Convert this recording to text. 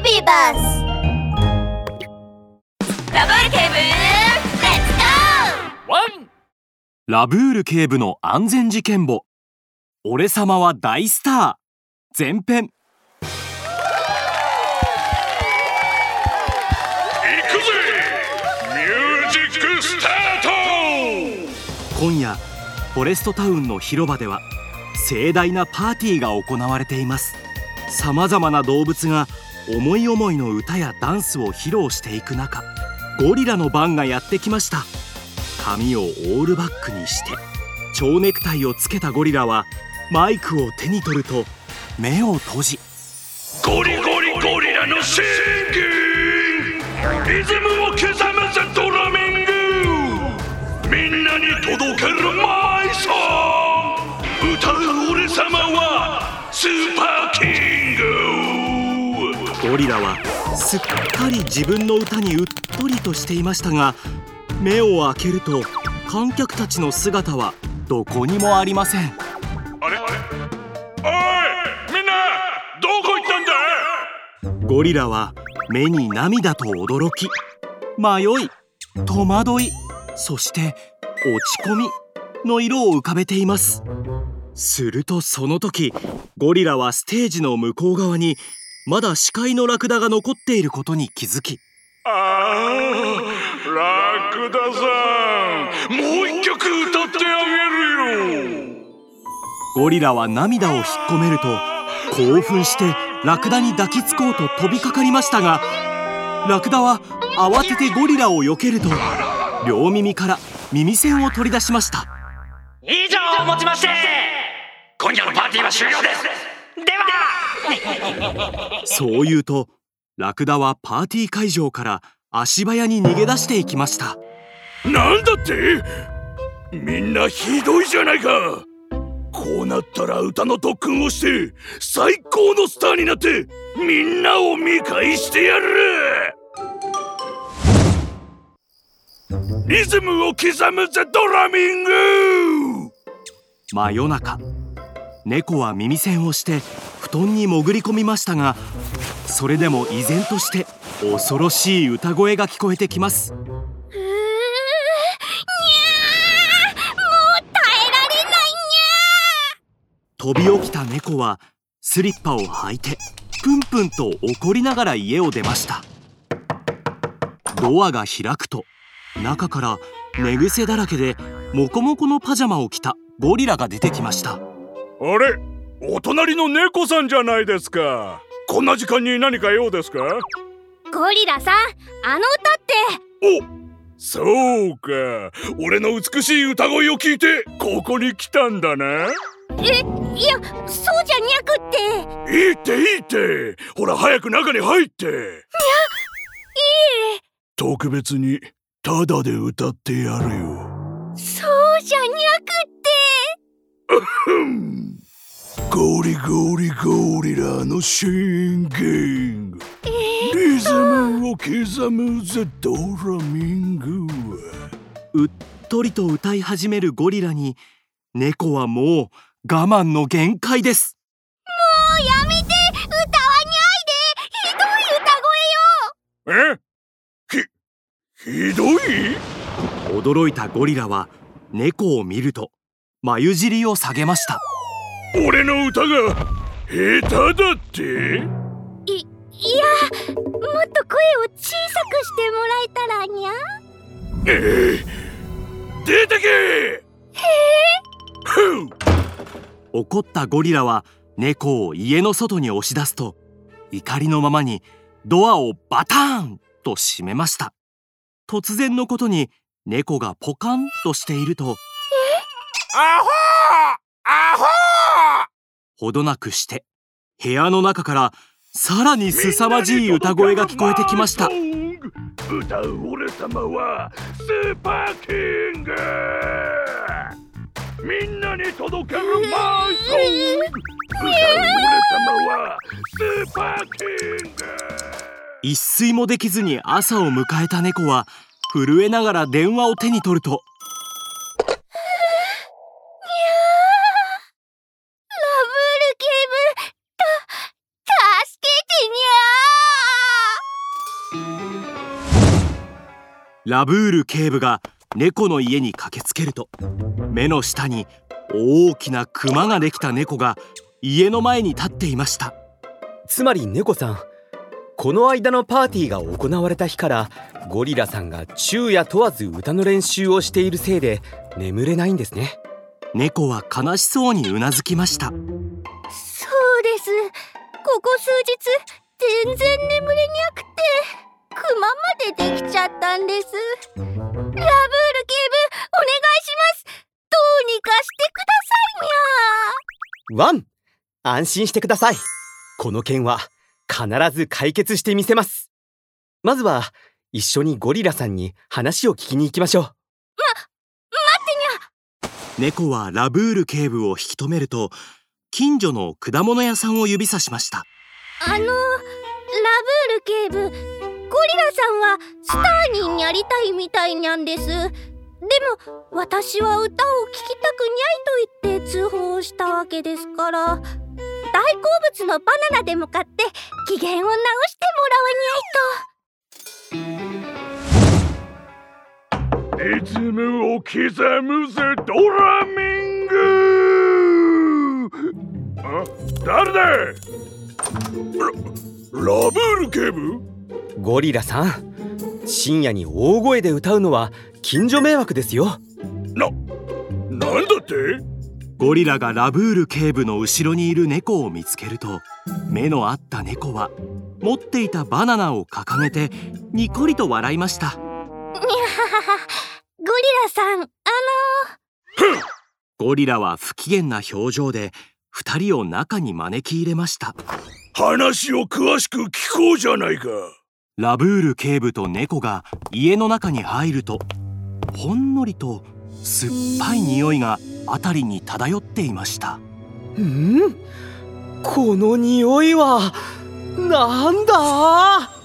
ビバスラブール警部レッツゴーワンラブール警部の安全事件簿。俺様は大スター。前編。行くぜミュージックスタート。今夜フォレストタウンの広場では盛大なパーティーが行われています。さまざまな動物が思い思いの歌やダンスを披露していく中ゴリラの番がやってきました。髪をオールバックにして蝶ネクタイをつけたゴリラはマイクを手に取ると目を閉じゴリゴリゴリラのシンキング。リズムを刻むぜドラミング。みんなに届ゴリラはすっかり自分の歌にうっとりとしていましたが目を開けると観客たちの姿はどこにもありません。あれ？あれ？おいみんなどこ行ったんだ？ゴリラは目に涙と驚き迷い戸惑いそして落ち込みの色を浮かべています。するとその時ゴリラはステージの向こう側にまだ視界のラクダが残っていることに気づき。あーラクダさんもう一曲歌ってあげるよ。ゴリラは涙を引っ込めると興奮してラクダに抱きつこうと飛びかかりましたがラクダは慌ててゴリラを避けると両耳から耳栓を取り出しました。以上をもちまして今夜のパーティーは終了です。では。そう言うとラクダはパーティー会場から足早に逃げ出していきました。なんだって？みんなひどいじゃないか。こうなったら歌の特訓をして最高のスターになってみんなを見返してやる。リズムを刻むぜドラミング。真夜中猫は耳栓をして布団に潜り込みましたがそれでも依然として恐ろしい歌声が聞こえてきます。もう耐えられない飛び起きた猫はスリッパを履いてプンプンと怒りながら家を出ました。ドアが開くと中から寝癖だらけでモコモコのパジャマを着たゴリラが出てきましたあれ？お隣の猫さんじゃないですか。こんな時間に何か用ですか？にゃゴリラさんあの歌って。おそうか。俺の美しい歌声を聞いてここに来たんだなえいやそうじゃにゃくって。いいっていいって。ほら早く中に入って。いい特別にタダで歌ってやるよ。そうじゃにゃくってゴリゴリゴリラのシンキング。リズムを刻むぜドラミング。うっとりと歌い始めるゴリラに猫はもう我慢の限界です。もうやめて歌わにゃいでひどい歌声よえ？ひひどい？驚いたゴリラは猫を見ると眉尻を下げました俺の歌が下手だって？いいやもっと声を小さくしてもらえたらにゃ？ええ。出てけ！ふう。怒ったゴリラは猫を家の外に押し出すと怒りのままにドアをバターンと閉めました。突然のことに猫がポカンとしているとアホアホほどなくして部屋の中からさらに凄まじい歌声が聞こえてきました。歌う俺様はスーパーキング！みんなに届けるマイソン！グ歌う俺様はスーパーキング！一睡もできずに朝を迎えた猫は震えながら電話を手に取るとラブール警部が猫の家に駆けつけると目の下に大きなクマができた猫が家の前に立っていました。つまり猫さんこの間のパーティーが行われた日からゴリラさんが昼夜問わず歌の練習をしているせいで眠れないんですね。猫は悲しそうにうなずきました。そうです。ここ数日全然眠れにゃくてクマまでできちゃったんです。ラブール警部お願いします。どうにかしてくださいにゃワン安心してください。この件は必ず解決してみせます。まずは一緒にゴリラさんに話を聞きに行きましょう。猫はラブール警部を引き止めると近所の果物屋さんを指さしました。あのラブール警部ラさんはスターににゃりたいみたいにゃんです。でも私は歌を聴きたくにゃいと言って通報したわけですから。大好物のバナナで向かって機嫌を直してもらわリズムを刻むぜドラミング。あ誰だララブール警部？ゴリラさん。深夜に大声で歌うのは近所迷惑ですよ。な、なんだって？ゴリラがラブール警部の後ろにいる猫を見つけると目の合った猫は持っていたバナナを掲げてニコリと笑いました。にゃはははゴリラさんあのゴリラは不機嫌な表情で二人を中に招き入れました。話を詳しく聞こうじゃないかラブール警部と猫が家の中に入るとほんのりと酸っぱい匂いが辺りに漂っていました。ん？この匂いはなんだ？